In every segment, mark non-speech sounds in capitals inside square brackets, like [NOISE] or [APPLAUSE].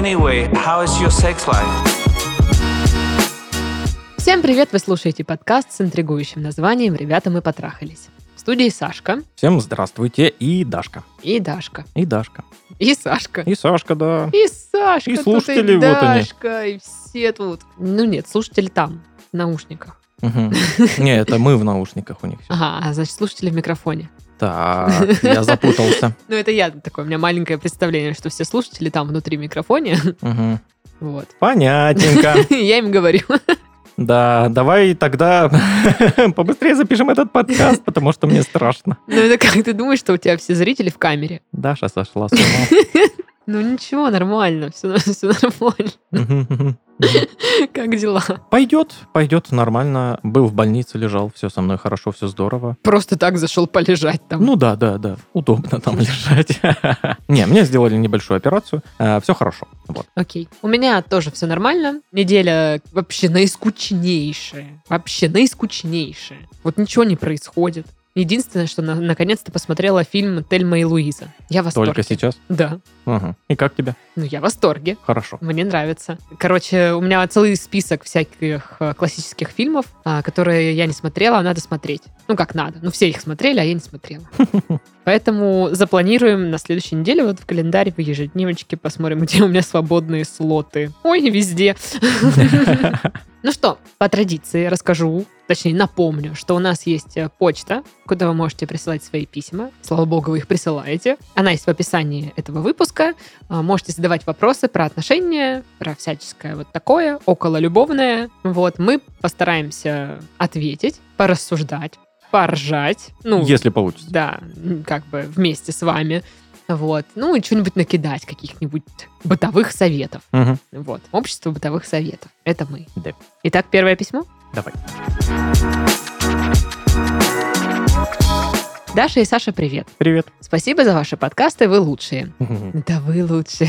Anyway, how is your sex life? Всем привет! Вы слушаете подкаст с интригующим названием «Ребята, мы потрахались». В студии Сашка Всем здравствуйте и Дашка. и Дашка. И Дашка. И Сашка. И Сашка, да. И Сашка. И тут слушатели, и вот они. Дашка, и все тут. Ну нет, слушатели там, в наушниках. Мгм. [LAUGHS] Не, это мы в наушниках у них. Ага, а значит, слушатели в микрофоне. Так, я [LAUGHS] запутался. Ну это я такое, у меня маленькое представление, что все слушатели там внутри микрофоне. Мгм. Вот. Понятненько. [LAUGHS] Я им говорю. Да, давай тогда [LAUGHS] побыстрее запишем этот подкаст, потому что мне страшно. Ну это как ты думаешь, что у тебя все зрители в камере? Даша сошла с ума. Ну ничего, нормально, все, нормально. [LAUGHS] Как дела? Пойдет, пойдет нормально. Был в больнице, лежал, все со мной хорошо, все здорово. Просто так зашел полежать там. Ну да, да, да, удобно там [LAUGHS] лежать. Не, мне сделали небольшую операцию, все хорошо. Окей. У меня тоже все нормально. Неделя вообще наискучнейшая. Вообще наискучнейшая. Вот ничего не происходит. Единственное, что на- наконец-то посмотрела фильм «Тельма и Луиза». Я в восторге. Только сейчас? Да. Ага. И как тебе? Ну, я в восторге. Хорошо. Мне нравится. Короче, у меня целый список всяких э, классических фильмов, а, которые я не смотрела, а надо смотреть. Ну, как надо. Ну, все их смотрели, а я не смотрела. [LAUGHS] Поэтому запланируем на следующей неделе вот в календаре, в ежедневочке посмотрим, где у меня свободные слоты. Ой, везде. [LAUGHS] Ну что, по традиции расскажу, точнее напомню, что у нас есть э, почта, куда вы можете присылать свои письма. Слава богу, вы их присылаете. Она есть в описании этого выпуска. А, Можете задавать вопросы про отношения, про всяческое вот такое, около любовное. Вот, мы постараемся ответить, порассуждать, поржать. Ну, Если получится. да, как бы вместе с вами. Вот. Ну, и что-нибудь накидать, каких-нибудь бытовых советов. Мгм. Вот. Общество бытовых советов. Это мы. Да. Итак, первое письмо. Давай. Даша и Саша, привет. Привет. Спасибо за ваши подкасты, вы лучшие. Да вы лучшие.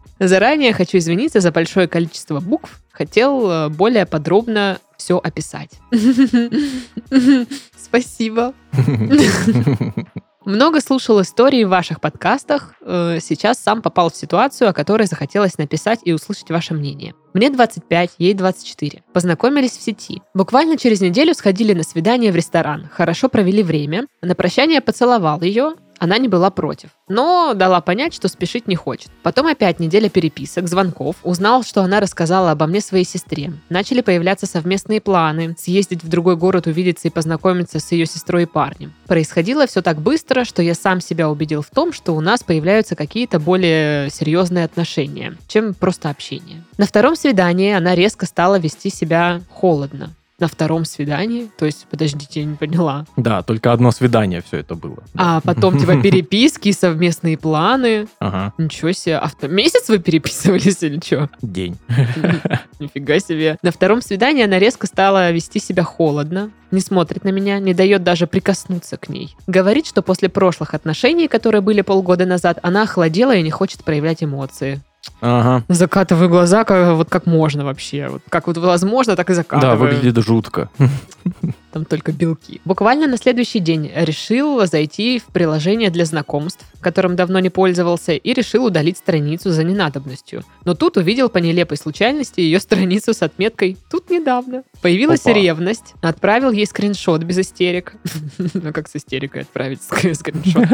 [LAUGHS] Заранее хочу извиниться за большое количество букв. Хотел э, более подробно все описать. [LAUGHS] Спасибо. [LAUGHS] Много слушал истории в ваших подкастах. Э, Сейчас сам попал в ситуацию, о которой захотелось написать и услышать ваше мнение. Мне 25, ей 24. Познакомились в сети. Буквально через неделю сходили на свидание в ресторан. Хорошо провели время. На прощание поцеловал ее. Она не была против, но дала понять, что спешить не хочет. Потом опять неделя переписок, звонков. Узнал, что она рассказала обо мне своей сестре. Начали появляться совместные планы. Съездить в другой город, увидеться и познакомиться с ее сестрой и парнем. Происходило все так быстро, что я сам себя убедил в том, что у нас появляются какие-то более серьезные отношения, чем просто общение. На втором свидании она резко стала вести себя холодно. На втором свидании? То есть, подождите, я не поняла. Да, только одно свидание все это было. А потом, типа, [LAUGHS] переписки, совместные планы. Ага. Ничего себе. А месяц вы переписывались или что? День. [LAUGHS] Нифига себе. На втором свидании она резко стала вести себя холодно, не смотрит на меня, не дает даже прикоснуться к ней. Говорит, что после прошлых отношений, которые были полгода назад, она охладела и не хочет проявлять эмоции. Ага. Закатываю глаза, как, вот как можно вообще. Вот как вот возможно, так и Да, закатываю. выглядит жутко. [LAUGHS] Там только белки. Буквально на следующий день решил зайти в приложение для знакомств, которым давно не пользовался, и решил удалить страницу за ненадобностью. Но тут увидел по нелепой случайности ее страницу с отметкой «Тут недавно». Появилась Опа. ревность. Отправил ей скриншот без истерик. [LAUGHS] Ну как с истерикой отправить ск- скриншот?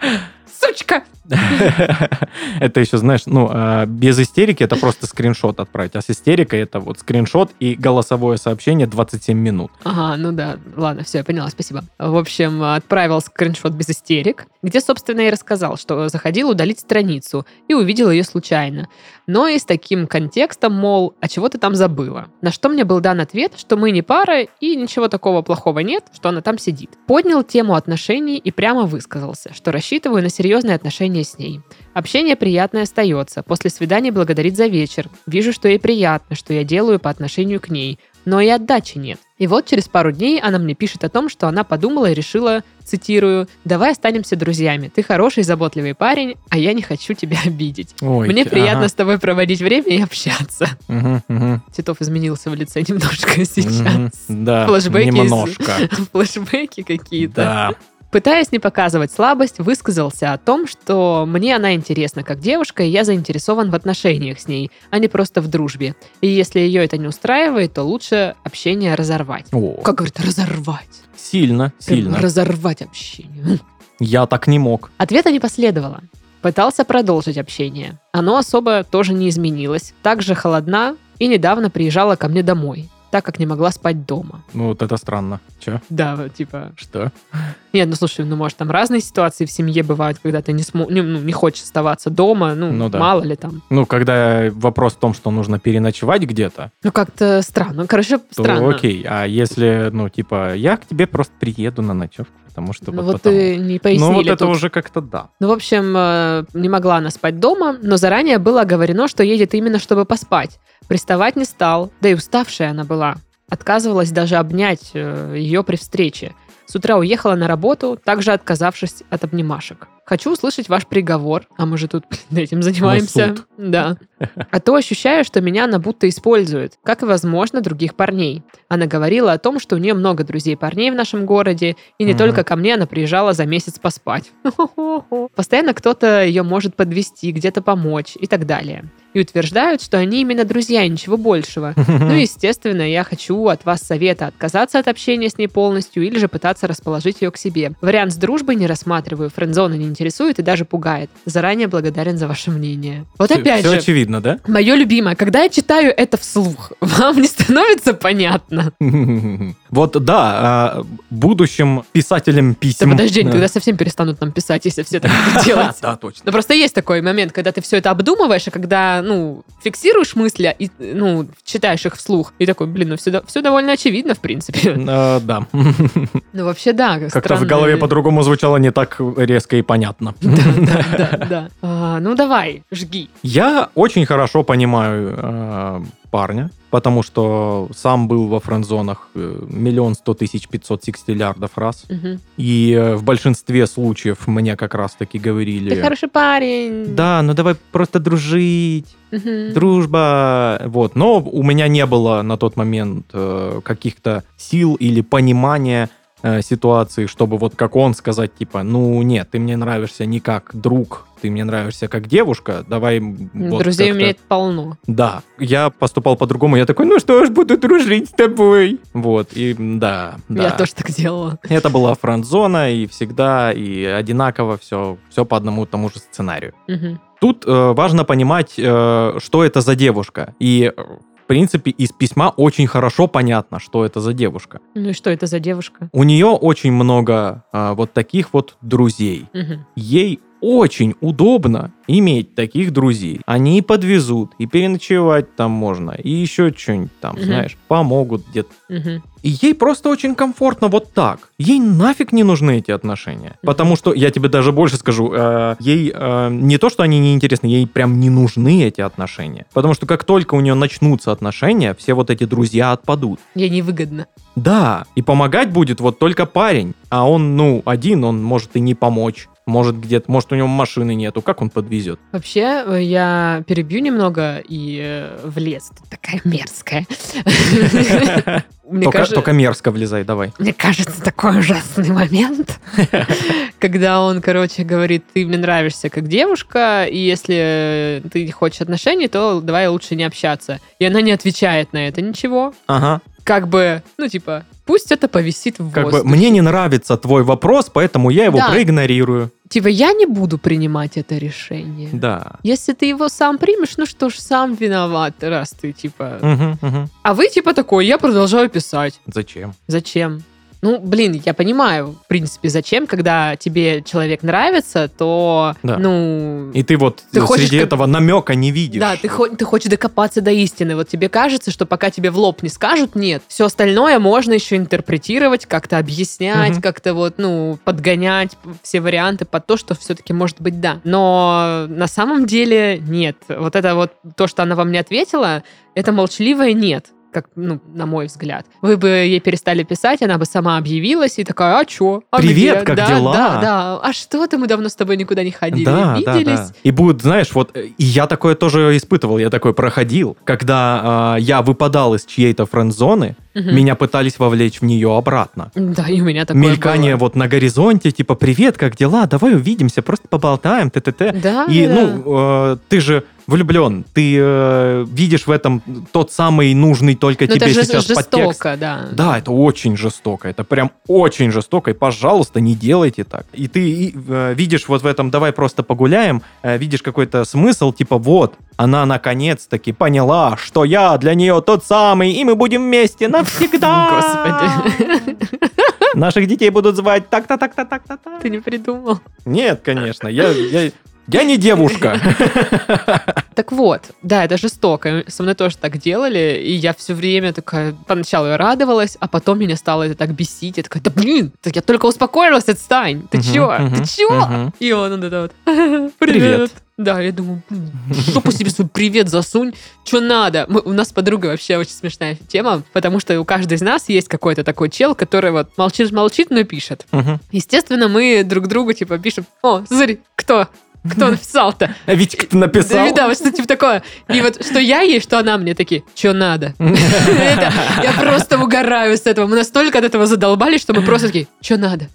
[LAUGHS] Сучка! [LAUGHS] Это еще, знаешь, ну, а, без истерики это просто скриншот отправить, а с истерикой это вот скриншот и голосовое сообщение 27 минут. Ага, ну да, ладно, все, я поняла, спасибо. В общем, отправил скриншот без истерик, где, собственно, и рассказал, что заходил удалить страницу и увидел ее случайно. Но и с таким контекстом, мол, а чего ты там забыла? На что мне был дан ответ, что мы не пара и ничего такого плохого нет, что она там сидит. Поднял тему отношений и прямо высказался, что рассчитываю на серьезные отношения с ней. Общение приятное остается. После свидания благодарит за вечер. Вижу, что ей приятно, что я делаю по отношению к ней. Но и отдачи нет. И вот через пару дней она мне пишет о том, что она подумала и решила, цитирую, «Давай останемся друзьями. Ты хороший, заботливый парень, а я не хочу тебя обидеть. Ой, Мне ага. приятно с тобой проводить время и общаться». Мгм, мгм. Титов изменился в лице немножко [LAUGHS] сейчас. Мгм. Да, Флэшбэки немножко. [LAUGHS] Флэшбэки какие-то. Да. Пытаясь не показывать слабость, высказался о том, что мне она интересна как девушка, и я заинтересован в отношениях с ней, а не просто в дружбе. И если ее это не устраивает, то лучше общение разорвать. О, Как говорит, разорвать. сильно, Прям сильно. Разорвать общение. Я так не мог. Ответа не последовало. Пытался продолжить общение. Оно особо тоже не изменилось. Также холодна и недавно приезжала ко мне домой, так как не могла спать дома. Ну, вот это странно. Че? Да, типа... Что? Нет, ну слушай, ну может там разные ситуации в семье бывают, когда ты не, смо... не, ну, не хочешь оставаться дома, ну, Ну да. мало ли там. Ну, когда вопрос в том, что нужно переночевать где-то, Ну как-то странно. Короче, странно. окей. А если, ну, типа, я к тебе просто приеду на ночевку, потому что Ну вот вот потому. не пояснили Ну, вот это тут. уже как-то да. Ну, в общем, э, не могла она спать дома, но заранее было оговорено, что едет именно чтобы поспать. Приставать не стал, да и уставшая она была. Отказывалась даже обнять ее при встрече. С утра уехала на работу, также отказавшись от обнимашек. Хочу услышать ваш приговор, а мы же тут [LAUGHS] этим занимаемся. Да. [LAUGHS] А то ощущаю, что меня она будто использует, как и, возможно, других парней. Она говорила о том, что у нее много друзей-парней в нашем городе, и не Мгм. только ко мне она приезжала за месяц поспать. [LAUGHS] Постоянно кто-то ее может подвести, где-то помочь и так далее. И утверждают, что они именно друзья, ничего большего. [LAUGHS] Ну, естественно, я хочу от вас совета отказаться от общения с ней полностью или же пытаться расположить ее к себе. Вариант с дружбой не рассматриваю, френдзона не интересует и даже пугает. Заранее благодарен за ваше мнение. Вот опять Все же, очевидно, да? мое любимое, когда я читаю это вслух, [LAUGHS] вам не становится понятно? [LAUGHS] Вот да, а, будущим писателям Да писем. подожди, Да. когда совсем перестанут нам писать, если все так будут делать. [LAUGHS] Да, точно. Ну, просто есть такой момент, когда ты все это обдумываешь, и когда, ну, фиксируешь мысли и, ну, читаешь их вслух, и такой, блин, ну, все, все довольно очевидно, в принципе. [LAUGHS] А, Да. [LAUGHS] Ну, вообще, да. Как-то в голове по-другому звучало не так резко и понятно. Да, да, да, да. А, Ну, давай, жги. Я очень хорошо понимаю парня, потому что сам был во френд-зонах э, миллион сто тысяч пятьсот секстиллиардов раз. Мгм. И э, в большинстве случаев мне как раз-таки говорили... Ты хороший парень. Да, ну давай просто дружить, Мгм. дружба, вот. Но у меня не было на тот момент э, каких-то сил или понимания э, ситуации, чтобы вот как он сказать, типа, ну нет, ты мне нравишься не как друг, ты мне нравишься как девушка, давай вот Друзей у меня это полно. Да, я поступал по-другому, я такой, ну что ж, буду дружить с тобой. Вот, и да, да. Я тоже так делала. Это была френд-зона, и всегда, и одинаково все, все по одному тому же сценарию. Мгм. Тут э, важно понимать, э, что это за девушка. И, э, принципе, из письма очень хорошо понятно, что это за девушка. Ну и что это за девушка? У нее очень много э, вот таких вот друзей. Мгм. Ей очень удобно иметь таких друзей. Они подвезут, и переночевать там можно, и еще что-нибудь там, Мгм. знаешь, помогут где-то. Мгм. И ей просто очень комфортно вот так. Ей нафиг не нужны эти отношения. Потому что, я тебе даже больше скажу, э, ей э, не то, что они не интересны, ей прям не нужны эти отношения. Потому что как только у нее начнутся отношения, все вот эти друзья отпадут. Ей невыгодно. Да, и помогать будет вот только парень. А он, ну, один, он может и не помочь. Может где-то, может у него машины нету, как он подвезет? Вообще, э, я перебью немного и э, в лес. Ты такая мерзкая. [LAUGHS] Только, мерзко влезай, давай. Мне кажется, такой ужасный момент, [LAUGHS] когда он, короче, говорит, ты мне нравишься как девушка, и если ты хочешь отношений, то давай лучше не общаться. И она не отвечает на это ничего. Ага. Как бы, ну, типа, пусть это повисит в Как бы, воздухе. мне не нравится твой вопрос, поэтому я его Да. проигнорирую. Типа, я не буду принимать это решение. Да. Если ты его сам примешь, ну что ж, сам виноват, раз ты, типа... Мгм, мгм. А вы, типа, такой, я продолжаю писать. Зачем? Зачем? Ну, блин, я понимаю, в принципе, зачем, когда тебе человек нравится, то, Да. ну... И ты вот Ты хочешь среди как- этого намека не видишь. Да, ты, ты хочешь докопаться до истины. Вот тебе кажется, что пока тебе в лоб не скажут нет, все остальное можно еще интерпретировать, как-то объяснять, Мгм. как-то вот, ну, подгонять все варианты под то, что все-таки может быть да. Но на самом деле нет. Вот это вот то, что она вам не ответила, это молчаливое нет как, ну, на мой взгляд. Вы бы ей перестали писать, она бы сама объявилась и такая, а чё? А Привет, где?» как да, дела?» Да, да. А что-то мы давно с тобой никуда не ходили, Да, да, виделись. да. И будет, знаешь, вот, э, и я такое тоже испытывал, я такой проходил, когда а, я выпадал из чьей-то френд-зоны, Мгм. меня пытались вовлечь в нее обратно. Да, и у меня такое Мелькание было. вот на горизонте, типа, привет, как дела? Давай увидимся, просто поболтаем, т-т-т. Да, И, да. ну, э, ты же влюблен, ты э, видишь в этом тот самый нужный только Ну, тебе это сейчас подтекст. жестоко, да. Да, это очень жестоко, это прям очень жестоко, и, пожалуйста, не делайте так. И ты и, э, видишь вот в этом «давай просто погуляем», э, видишь какой-то смысл, типа вот, она наконец-таки поняла, что я для нее тот самый, и мы будем вместе навсегда. [LAUGHS] Господи, Наших детей будут звать так-то, так-то, так-то, так. ты не придумал. Нет, конечно, я, я, я не девушка. [LAUGHS] Так вот, да, это жестоко. Со мной тоже так делали, и я все время такая, поначалу я радовалась, а потом меня стало это так бесить. Я такая, да блин, так я только успокоилась, отстань. Ты чё? Ты чё? И он вот это вот, [LAUGHS] Привет. Да, я думаю, жопу себе свой привет засунь, что надо. Мы- у нас с подругой вообще очень смешная тема, потому что у каждой из нас есть какой-то такой чел, который вот молчит-молчит, но пишет. Мгм. Естественно, мы друг другу типа пишем, о, смотри, кто? Кто написал-то? А Витька, ты написал? Да, вот что типа такое. И вот что я ей, что она мне такие, что надо? [LAUGHS] Я просто угораю с этого. Мы настолько от этого задолбались, что мы просто такие, что надо?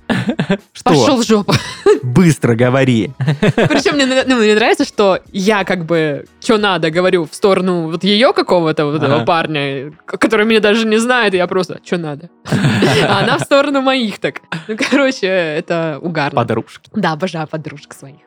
Пошел в жопу. Быстро говори. Причем мне, ну, мне нравится, что я как бы, что надо, говорю в сторону вот ее какого-то вот этого парня, который меня даже не знает, и я просто, что надо? А она в сторону моих так. Ну, короче, это угарно. Подружки. Да, обожаю подружек своих.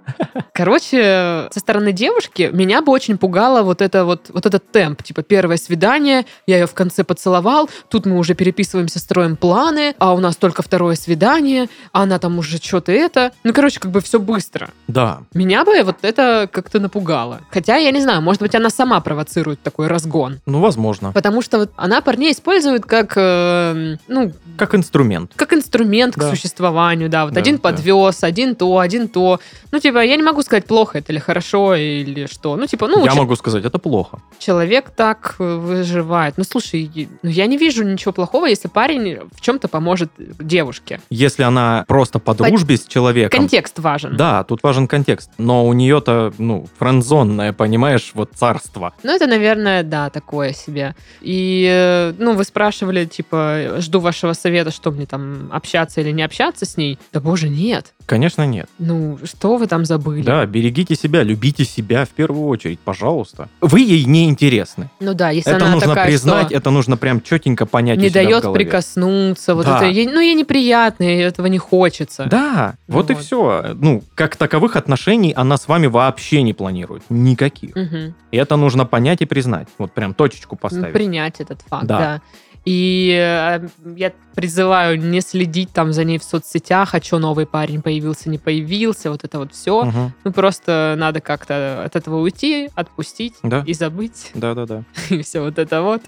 Короче, со стороны девушки меня бы очень пугало вот это вот, вот этот темп. Типа, первое свидание, я ее в конце поцеловал, тут мы уже переписываемся, строим планы, а у нас только второе свидание, а она там уже что-то это. Ну, короче, как бы все быстро. Да. Меня бы вот это как-то напугало. Хотя, я не знаю, может быть, она сама провоцирует такой разгон. Ну, возможно. Потому что вот она парней использует как, э, ну, Как инструмент. как инструмент к Да. существованию, да. Вот Да, один да. подвез, один то, один то. Ну, типа, я не могу сказать, плохо это или хорошо, или что. Ну, типа, ну, Я могу сказать, это плохо. человек так э, выживает. Ну, слушай, ну, я не вижу ничего плохого, если парень в чем-то поможет девушке. Если она просто по дружбе с человеком. Контекст важен. Да, тут важен контекст. Но у нее-то, ну, френдзонное, понимаешь, вот царство. Ну, это, наверное, да, такое себе. И, э, ну, вы спрашивали, типа, жду вашего совета, что мне там, общаться или не общаться с ней. Да, боже, нет. Конечно, нет. Ну, что вы там забыли? Да, берегите себя, любите себя в первую очередь, пожалуйста. Вы ей не интересны. Ну да, если Это она нужно такая, признать, это нужно прям четенько понять. не дает прикоснуться, вот Да. это, ей- ну, ей неприятно, ей этого не хочется. Да, вот и Вот. все. Ну, как таковых отношений она с вами вообще не планирует. Никаких. Мгм. И это нужно понять и признать. Вот прям точечку Ну, поставить. Принять этот факт, Да. да. И э, я призываю не следить там за ней в соцсетях, а что новый парень появился, не появился, вот это вот все. Мгм. Ну, просто надо как-то от этого уйти, отпустить Да. и забыть. Да-да-да. [LAUGHS] И все вот это вот.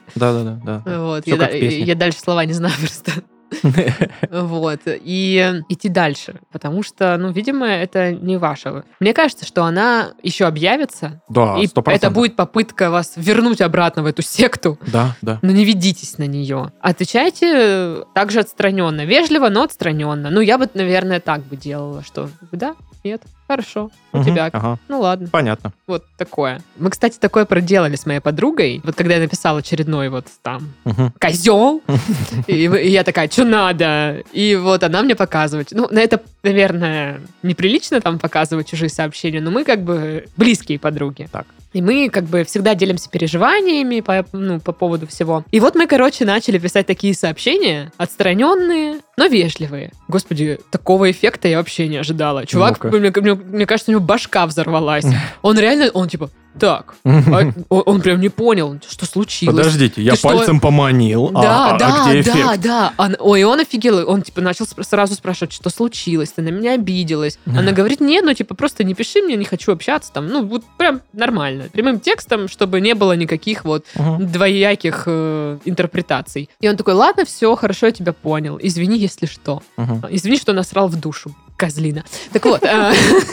Да. Вот. Я, как да- в песне. я дальше слова не знаю [LAUGHS] просто. [LAUGHS] Вот. И идти дальше. Потому что, ну, видимо, это не ваше. Мне кажется, что она еще объявится. Да, и это будет попытка вас вернуть обратно в эту секту. Да, да. Но не ведитесь на нее. Отвечайте также отстраненно. Вежливо, но отстраненно. Ну, я бы, наверное, так бы делала, что да, нет, хорошо, у тебя. Ага, Ну ладно, понятно. вот такое. Мы, кстати, такое проделали с моей подругой. Вот когда я написал очередной вот там Мгм. козел, [LAUGHS] и, и я такая, что надо? И вот она мне показывает. Ну, на это, наверное, неприлично там показывать чужие сообщения, но мы как бы близкие подруги. Так. И мы как бы всегда делимся переживаниями по, ну, по поводу всего. И вот мы, короче, начали писать такие сообщения, отстраненные, но вежливые. Господи, такого эффекта я вообще не ожидала. Чувак, Ну-ка. мне, мне- мне кажется, у него башка взорвалась. [LAUGHS] Он реально, он типа, так, а [LAUGHS] он, он прям не понял, что случилось. Подождите, я Ты что? пальцем поманил. а- Да, а, да, где да, эффект? да. Он- ой, он офигел. Он, типа, начал сразу спрашивать, что случилось, ты на меня обиделась. Она говорит, нет, ну, типа, просто не пиши мне, не хочу общаться там. Ну, вот прям нормально. Прямым текстом, чтобы не было никаких вот Мгм. двояких э, интерпретаций. И он такой, ладно, все, хорошо, я тебя понял. Извини, если что. Мгм. Извини, что насрал в душу. Козлина. Так вот. э,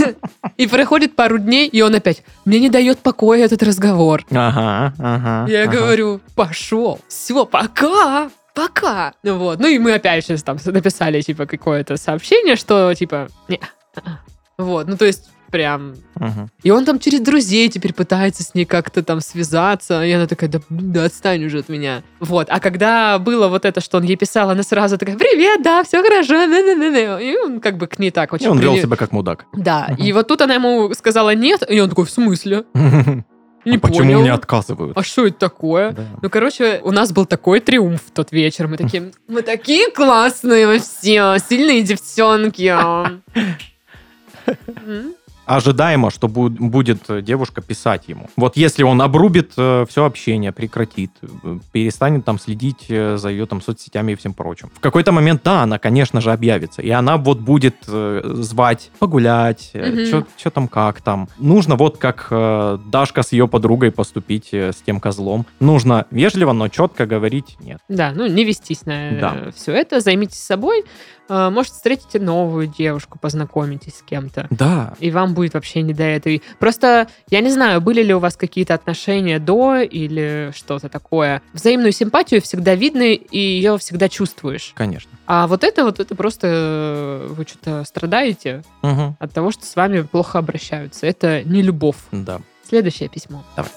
[LAUGHS] И проходит пару дней, и он опять, мне не дает покоя этот разговор. Ага, ага. Я говорю, пошел, все, пока, пока. Ну Вот. Ну и мы опять сейчас там написали, типа, какое-то сообщение, что, типа, не, а-а. вот, ну то есть прям. Мгм. И он там через друзей теперь пытается с ней как-то там связаться. И она такая, да, да отстань уже от меня. Вот. А когда было вот это, что он ей писал, она сразу такая, привет, да, все хорошо. на-на-на-на». И он как бы к ней так И очень... он вел при- себя как мудак. Да. Мгм. И вот тут она ему сказала нет, и он такой, в смысле? [LAUGHS] Не А Почему мне отказывают? А что это такое? Да. Ну, короче, у нас был такой триумф в тот вечер. Мы такие, [LAUGHS] мы такие классные все, сильные девчонки. [LAUGHS] Ожидаемо, что бу- будет э, девушка писать ему. Вот если он обрубит все общение, прекратит, э, перестанет там следить э, за ее там соцсетями и всем прочим. В какой-то момент, да, она, конечно же, объявится. И она вот будет э, звать погулять, Мгм. что там как там. Нужно вот как э, Дашка с ее подругой поступить э, с тем козлом. Нужно вежливо, но четко говорить нет. Да, ну не вестись на Да. все это, займитесь собой. Э, Может, встретите новую девушку, познакомитесь с кем-то. Да. И вам будет вообще не до этого. Просто, я не знаю, были ли у вас какие-то отношения до или что-то такое. Взаимную симпатию всегда видно, и ее всегда чувствуешь. Конечно. А вот это вот, это просто э, вы что-то страдаете Мгм. от того, что с вами плохо обращаются. Это не любовь. Да. Следующее письмо. Давай.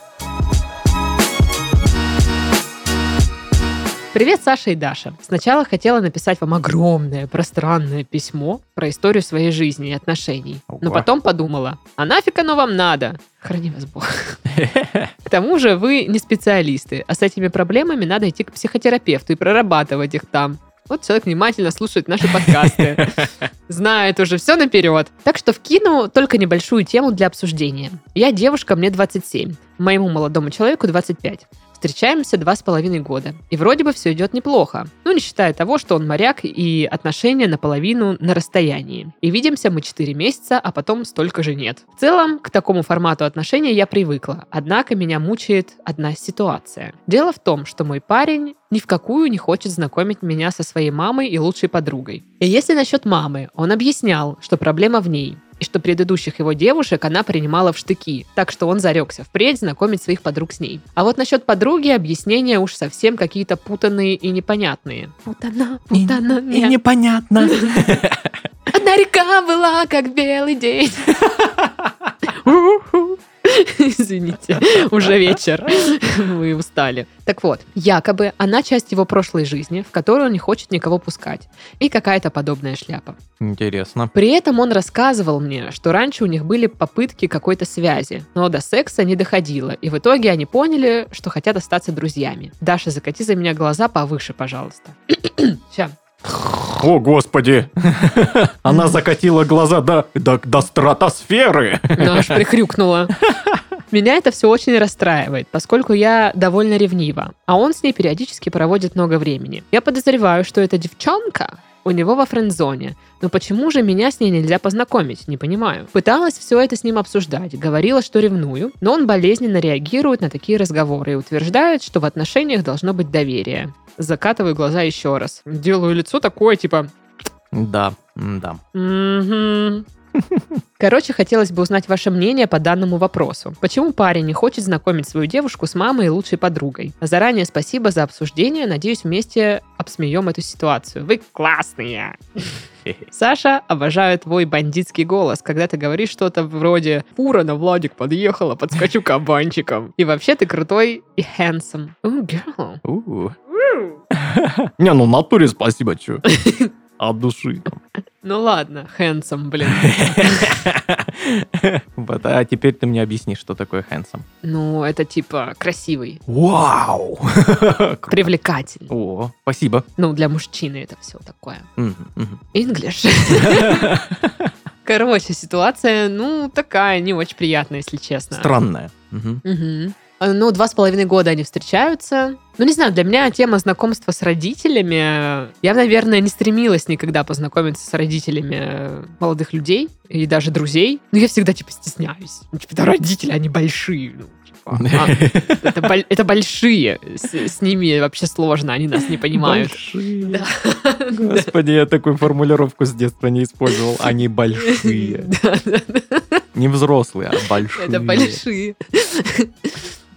Привет, Саша и Даша. Сначала хотела написать вам огромное, пространное письмо про историю своей жизни и отношений. Но потом подумала, а нафиг оно вам надо? Храни вас Бог. [LAUGHS] К тому же вы не специалисты, а с этими проблемами надо идти к психотерапевту и прорабатывать их там. Вот человек внимательно слушает наши подкасты, [LAUGHS] знает уже все наперед. Так что вкину только небольшую тему для обсуждения. Я девушка, мне 27, моему молодому человеку 25. Встречаемся два с половиной года. И вроде бы все идет неплохо. Ну, не считая того, что он моряк и отношения наполовину на расстоянии. И видимся мы 4 месяца, а потом столько же нет. В целом, к такому формату отношений я привыкла. Однако меня мучает одна ситуация. Дело в том, что мой парень ни в какую не хочет знакомить меня со своей мамой и лучшей подругой. И если насчет мамы, он объяснял, что проблема в ней, и что предыдущих его девушек она принимала в штыки, так что он зарекся впредь знакомить своих подруг с ней. А вот насчет подруги объяснения уж совсем какие-то путанные и непонятные. Путана, путана, нет. непонятно. [LAUGHS] Одна река была, как белый день. [LAUGHS] [LAUGHS] Извините, уже вечер. Вы устали. Так вот, якобы она часть его прошлой жизни, в которую он не хочет никого пускать. И какая-то подобная шляпа. Интересно. При этом он рассказывал мне, что раньше у них были попытки какой-то связи, но до секса не доходило, и в итоге они поняли, что хотят остаться друзьями. Даша, закати за меня глаза повыше, пожалуйста. [CLEARS THROAT] Сейчас. О, господи! Она закатила глаза до, до, до стратосферы. Ну, аж прихрюкнула. Меня это все очень расстраивает, поскольку я довольно ревнива, а он с ней периодически проводит много времени. Я подозреваю, что эта девчонка у него во френд-зоне. Но почему же меня с ней нельзя познакомить? Не понимаю. Пыталась все это с ним обсуждать, говорила, что ревную, но он болезненно реагирует на такие разговоры и утверждает, что в отношениях должно быть доверие. Закатываю глаза еще раз. Делаю лицо такое, типа, Да, да. [LAUGHS] Короче, хотелось бы узнать ваше мнение по данному вопросу. Почему парень не хочет знакомить свою девушку с мамой и лучшей подругой? Заранее спасибо за обсуждение. Надеюсь, вместе обсмеем эту ситуацию. Вы классные! [LAUGHS] Саша, обожаю твой бандитский голос, когда ты говоришь что-то вроде «Фура на Владик подъехала, подскочу [LAUGHS] кабанчиком». И вообще ты крутой и handsome. Ooh, girl. У. Не, ну в натуре спасибо, чё. [LAUGHS] От души. Ну ладно, handsome, блин. [LAUGHS] Вот, а теперь ты мне объясни, что такое handsome. Ну, это типа красивый, Вау! [LAUGHS] Привлекательный. О, спасибо. Ну, для мужчины это все такое. English. Короче, ситуация, ну, такая, не очень приятная, если честно. Странная. Мгм. А, Ну, два с половиной года они встречаются. Ну, не знаю, для меня тема знакомства с родителями... Я, наверное, не стремилась никогда познакомиться с родителями э, молодых людей и даже друзей. Но я всегда, типа, стесняюсь. Ну, типа, да, родители, они большие. Ну, типа, а, [LAUGHS] это, это большие. С, с ними вообще сложно, они нас не понимают. Большие. Да. [LAUGHS] Господи, я такую формулировку с детства не использовал. Они большие. [LAUGHS] Да, да, да. Не взрослые, а большие. Это большие.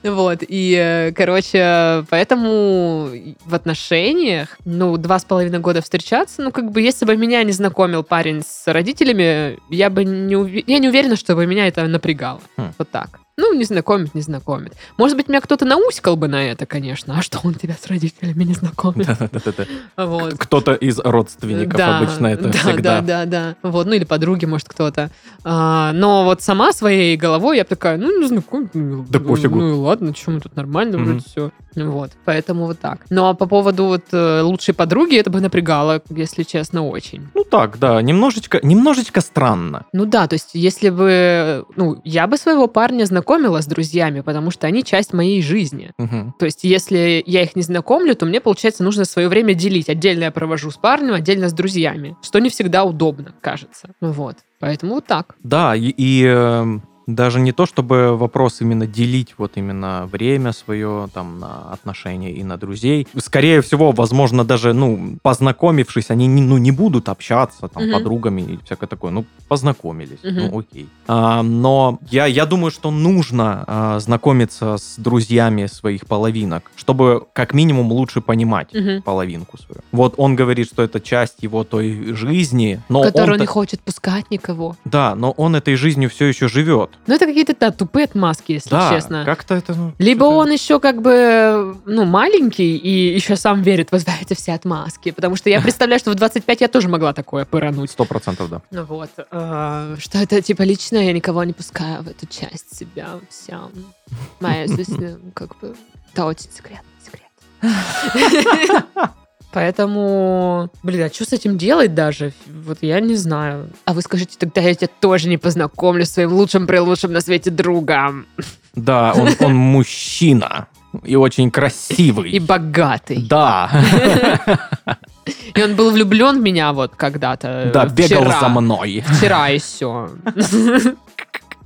Вот, и, э, короче, поэтому в отношениях, ну, два с половиной года встречаться, ну, как бы, если бы меня не знакомил парень с родителями, я бы не, уве- я не уверена, что бы меня это напрягало. Хм. Вот так. Ну, не знакомит, не знакомит. Может быть, меня кто-то науськал бы на это, конечно. А что он тебя с родителями не знакомит? Вот. Кто-то из родственников Да, обычно это да, всегда. Да, да, да. Вот, ну или подруги, может, кто-то. А, но вот сама своей головой я такая, ну, не знаком. ну, Да ну, пофигу. Ну и ладно, мы тут нормально Мгм. вроде все. Вот, поэтому вот так. Ну а по поводу вот э, лучшей подруги, это бы напрягало, если честно, очень. Ну так, да, немножечко, немножечко странно. Ну да, то есть если бы, ну, я бы своего парня знакомила с друзьями, потому что они часть моей жизни. Мгм. То есть, если я их не знакомлю, то мне, получается, нужно свое время делить. Отдельно я провожу с парнем, отдельно с друзьями. Что не всегда удобно, кажется. Вот. Поэтому вот так. Да, и, и, эм, даже не то, чтобы вопрос именно делить вот именно время свое там на отношения и на друзей. Скорее всего, возможно, даже, ну, познакомившись, они не, ну, не будут общаться там Мгм. подругами и всякое такое. Ну, познакомились, Мгм. ну, окей. А, но я, я думаю, что нужно а, знакомиться с друзьями своих половинок, чтобы как минимум лучше понимать Мгм. половинку свою. Вот он говорит, что это часть его той жизни, но Который он не хочет пускать никого. да, но он этой жизнью все еще живет. Ну, это какие-то да, тупые отмазки, если да, честно. как-то это... ну, Либо он еще как бы, ну, маленький и еще сам верит вот в эти все отмазки. Потому что я [LAUGHS] представляю, что в 25 я тоже могла такое пырануть. Сто процентов, да. Ну Вот. э, Что это, типа, личное, я никого не пускаю в эту часть себя. Вся моя [LAUGHS] жизнь, э, как бы, это очень секретный секрет. [LAUGHS] Поэтому, блин, а что с этим делать даже? Вот я не знаю. А вы скажите, тогда я тебя тоже не познакомлю с своим лучшим-прелучшим на свете другом. Да, он, [LAUGHS] он мужчина и очень красивый. И богатый. Да, И он был влюблен в меня вот когда-то. э, да, бегал вчера. за мной. Вчера и все. [LAUGHS]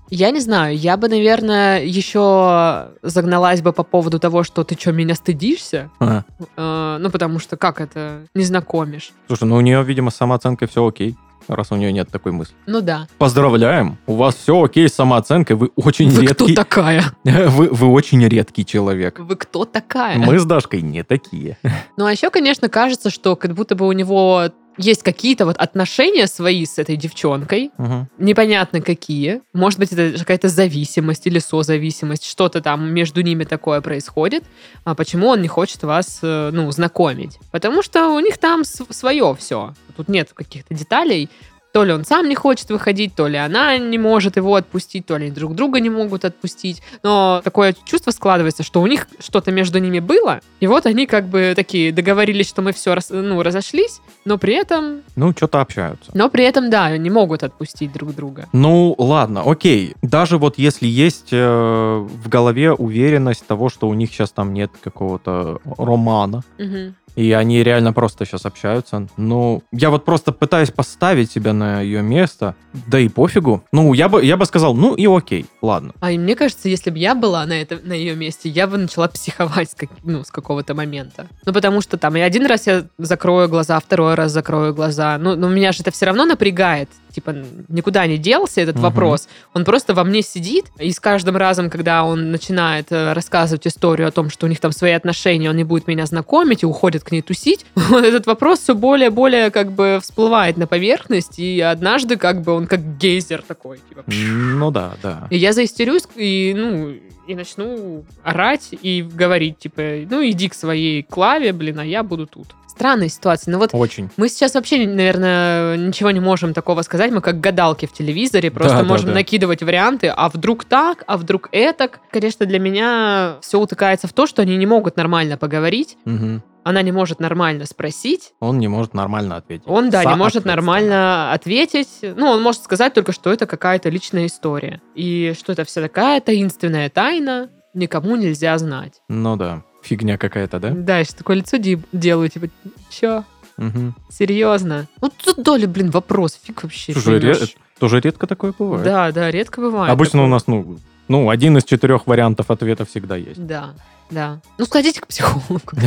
Я не знаю, я бы, наверное, еще загналась бы по поводу того, что ты что, меня стыдишься? А, Э, ну, потому что как это? Не знакомишь. Слушай, ну у нее, видимо, с самооценкой все окей, раз у нее нет такой мысли. Ну да. Поздравляем, у вас все окей с самооценкой, вы очень Вы кто редкий... такая? [LAUGHS] Вы, вы очень редкий человек. Вы кто такая? Мы с Дашкой не такие. Ну, а еще, конечно, кажется, что как будто бы у него есть какие-то вот отношения свои с этой девчонкой, Мгм. непонятно какие. Может быть, это какая-то зависимость или созависимость, что-то там между ними такое происходит. А почему он не хочет вас, э, ну, знакомить? Потому что у них там свое все. Тут нет каких-то деталей. То ли он сам не хочет выходить, то ли она не может его отпустить, то ли они друг друга не могут отпустить. Но такое чувство складывается, что у них что-то между ними было, и вот они как бы такие договорились, что мы все ну, разошлись, но при этом, Ну, что-то общаются. но при этом, да, не могут отпустить друг друга. Ну, ладно, окей. Даже вот если есть э, в голове уверенность того, что у них сейчас там нет какого-то романа, Мгм. и они реально просто сейчас общаются. Ну, я вот просто пытаюсь поставить себя на ее место, да и пофигу. Ну, я бы, я бы сказал, ну и окей, ладно. А и мне кажется, если бы я была на, это, на ее месте, я бы начала психовать с, как- ну, с какого-то момента. Ну, потому что там и один раз я закрою глаза, второй раз закрою глаза. Ну, но меня же это все равно напрягает. Типа, никуда не делся этот Мгм. вопрос. Он просто во мне сидит, и с каждым разом, когда он начинает э, рассказывать историю о том, что у них там свои отношения, он не будет меня знакомить и уходит к ней тусить, [LAUGHS] вот этот вопрос все более-более как бы всплывает на поверхность, и однажды как бы он как гейзер такой, типа, Ну да, да. и я заистерюсь и, ну, и начну орать и говорить, типа, ну, иди к своей клаве, блин, а я буду тут. Странная ситуация. Ну вот Очень. мы сейчас вообще, наверное, ничего не можем такого сказать. Мы как гадалки в телевизоре, просто Да, да, можем да. накидывать варианты, а вдруг так, а вдруг этак. Конечно, для меня все утыкается в то, что они не могут нормально поговорить, Мгм. она не может нормально спросить, Он не может нормально ответить. он, да, не может нормально ответить. Ну, он может сказать только, что это какая-то личная история. И что это вся такая таинственная тайна, никому нельзя знать. Ну да. Фигня какая-то, да? Да, сейчас такое лицо делаю, типа, чё? Мгм. Серьезно? Вот тут доля, блин, вопрос. Фиг вообще. Слушай, поймёшь. ре- тоже редко такое бывает. Да, да, редко бывает. Обычно такое. у нас, ну, ну, один из четырех вариантов ответа всегда есть. Да, да. Ну, сходите к психологу. [LAUGHS]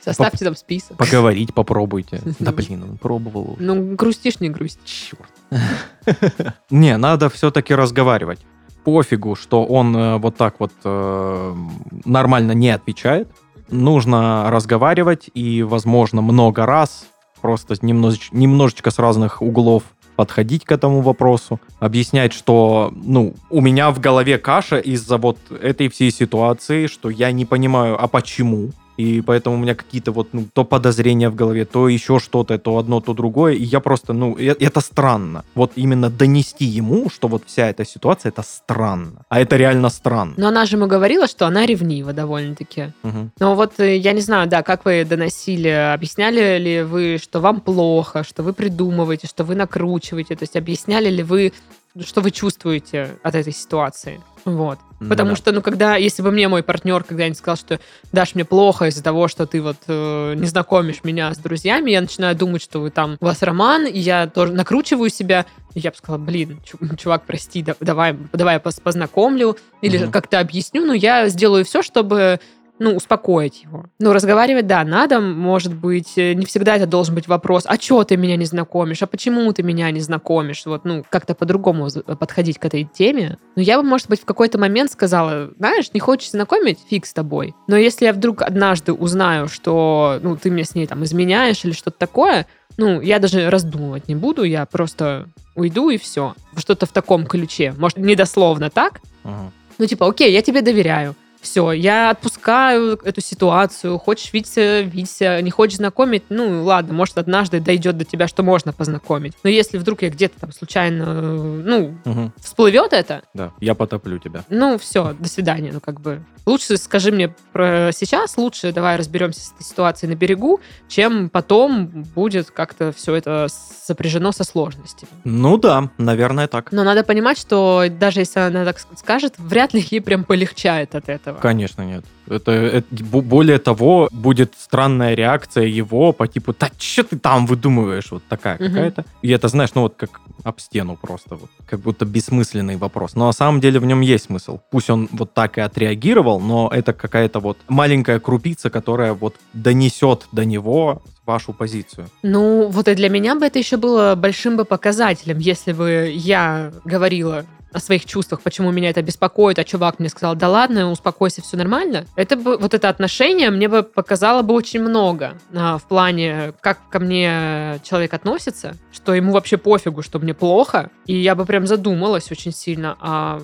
Составьте там список. Поговорить попробуйте. [LAUGHS] Да блин, он пробовал. Ну, грустишь, не грусть. Черт. [LAUGHS] Не, надо все-таки разговаривать. Пофигу, что он э, вот так вот э, нормально не отвечает. Нужно разговаривать и, возможно, много раз, просто немножеч- немножечко с разных углов подходить к этому вопросу, объяснять, что, ну, у меня в голове каша из-за вот этой всей ситуации, что я не понимаю, а почему, и поэтому у меня какие-то вот, ну, то подозрения в голове, то еще что-то, то одно, то другое, и я просто, ну, э- это странно. Вот именно донести ему, что вот вся эта ситуация, это странно. А это реально странно. Но она же ему говорила, что она ревнива довольно-таки. Мгм. Но вот э, я не знаю, да, как вы доносили, объясняли ли вы, что вам плохо, что вы придумываете, что вы накручиваете, то есть объясняли ли вы, что вы чувствуете от этой ситуации? Вот. Потому Да. что, ну, когда, если бы мне мой партнер когда-нибудь сказал, что Даш, мне плохо из-за того, что ты вот э, не знакомишь меня с друзьями, я начинаю думать, что вы там, у вас роман, и я тоже накручиваю себя, и я бы сказала, блин, чу- чувак, прости, да- давай, давай я познакомлю, или Мгм. как-то объясню, но я сделаю все, чтобы ну, успокоить его. Ну, разговаривать, да, надо, может быть, э, не всегда это должен быть вопрос, а чё ты меня не знакомишь, а почему ты меня не знакомишь, вот, ну, как-то по-другому з- подходить к этой теме. Но я бы, может быть, в какой-то момент сказала, знаешь, не хочешь знакомить, фиг с тобой. Но если я вдруг однажды узнаю, что, ну, ты мне с ней там изменяешь или что-то такое, ну, я даже раздумывать не буду, я просто уйду и все. Что-то в таком ключе. Может, недословно так, Мгм. ну, типа, окей, я тебе доверяю. Все, я отпускаю эту ситуацию. Хочешь видеться, видеться. Не хочешь знакомить, ну, ладно, может, однажды дойдет до тебя, что можно познакомить. Но если вдруг я где-то там случайно, ну, Мгм. всплывет это, Да, я потоплю тебя. ну, все, до свидания, ну, как бы. Лучше скажи мне про сейчас, лучше давай разберемся с этой ситуацией на берегу, чем потом будет как-то все это сопряжено со сложностями. Ну да, наверное, так. Но надо понимать, что даже если она так скажет, вряд ли ей прям полегчает от этого. Конечно, нет. Это, это- бо- более того, будет странная реакция его по типу, да что ты там выдумываешь? Вот такая Мгм. какая-то. И это, знаешь, ну вот как об стену просто. Вот, как будто бессмысленный вопрос. Но на самом деле в нем есть смысл. Пусть он вот так и отреагировал, но это какая-то вот маленькая крупица, которая вот донесет до него вашу позицию. Ну, вот и для меня бы это еще было большим бы показателем, если бы я говорила о своих чувствах, почему меня это беспокоит, а чувак мне сказал, да ладно, успокойся, все нормально. Это бы, вот это отношение мне бы показало бы очень много а, в плане, как ко мне человек относится, что ему вообще пофигу, что мне плохо, и я бы прям задумалась очень сильно, а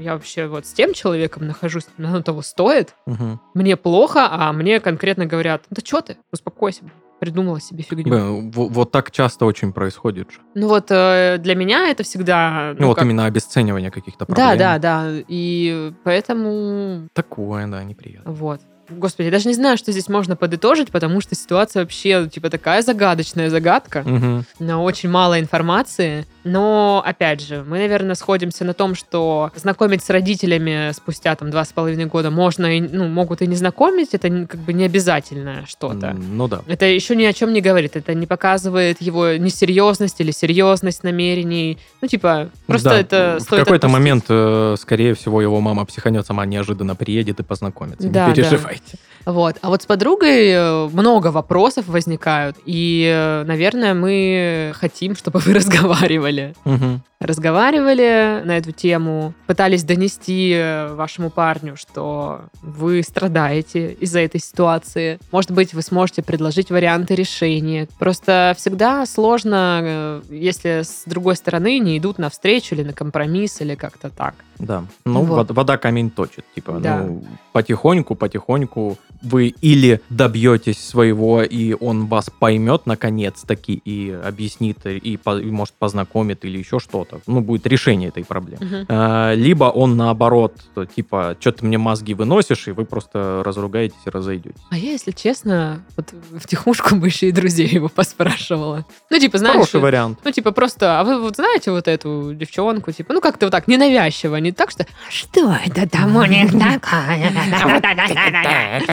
я вообще вот с тем человеком нахожусь, оно того стоит, Мгм. мне плохо, а мне конкретно говорят, да что ты, успокойся, придумала себе фигню. Блин, во- вот так часто очень происходит же. Ну вот э, для меня это всегда... Ну, вот как- именно обесценивание каких-то проблем. Да, да, да. И поэтому Такое, да, неприятно. вот. Господи, я даже не знаю, что здесь можно подытожить, потому что ситуация вообще, типа, такая загадочная загадка. Мгм. на очень мало информации. Но, опять же, мы, наверное, сходимся на том, что знакомить с родителями спустя там два с половиной года можно, и, ну, могут и не знакомить, это как бы не обязательное что-то. Ну да. Это еще ни о чем не говорит. Это не показывает его несерьезность или серьезность намерений. Ну, типа, просто Да, это в стоит какой-то отпустить. момент, э, скорее всего, его мама психанет сама неожиданно приедет и познакомится. Да, не да. Вот. А вот с подругой э, много вопросов возникают. И, э, наверное, мы хотим, чтобы вы [LAUGHS] разговаривали. Мгм. Разговаривали на эту тему, пытались донести э, вашему парню, что вы страдаете из-за этой ситуации. Может быть, вы сможете предложить варианты решения. Просто всегда сложно, э, если с другой стороны не идут навстречу или на компромисс, или как-то так. Да. Ну, Вот. вод- вода камень точит. Типа, Да. ну, потихоньку, потихоньку вы или добьетесь своего, и он вас поймет наконец-таки и объяснит, и, и, может, познакомит или еще что-то. Ну, будет решение этой проблемы. А, Либо он наоборот, типа, что ты мне мозги выносишь, и вы просто разругаетесь и разойдетесь. А я, если честно, вот в тихушку бы еще и друзей его поспрашивала. Ну, типа, знаешь... Хороший вариант. Ну, типа, просто, а вы вот знаете вот эту девчонку, типа, ну, как-то вот так, ненавязчиво, не так, что «Что это там у них такое?»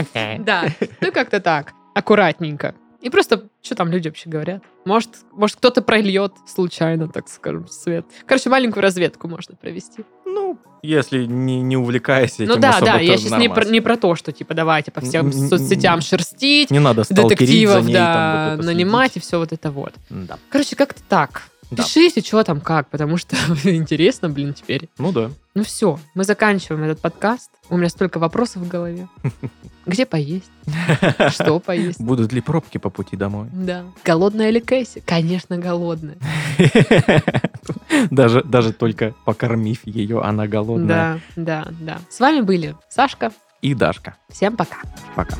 [LAUGHS] Да, ну, как-то так, аккуратненько. И просто, что там люди вообще говорят? Может, может кто-то прольет случайно, так скажем, свет. Короче, маленькую разведку можно провести. Ну, если не, не увлекаясь этим ну да, особо, да, я сейчас не про, не про то, что, типа, давайте по всем Н- н- соцсетям шерстить, Не надо сталкерить за детективов, ней, да, там, вот нанимать и все вот это вот. Да. Короче, как-то так. Да. Пишите, что там как, потому что [LAUGHS] интересно, блин, теперь. Ну да. Ну все, мы заканчиваем этот подкаст. У меня столько вопросов в голове. [LAUGHS] Где поесть? Что поесть? Будут ли пробки по пути домой? Да. Голодная ли Кэсси? Конечно, голодная. [LAUGHS] Даже, даже только покормив ее, она голодная. Да, да, да. С вами были Сашка. И Дашка. Всем пока. Пока.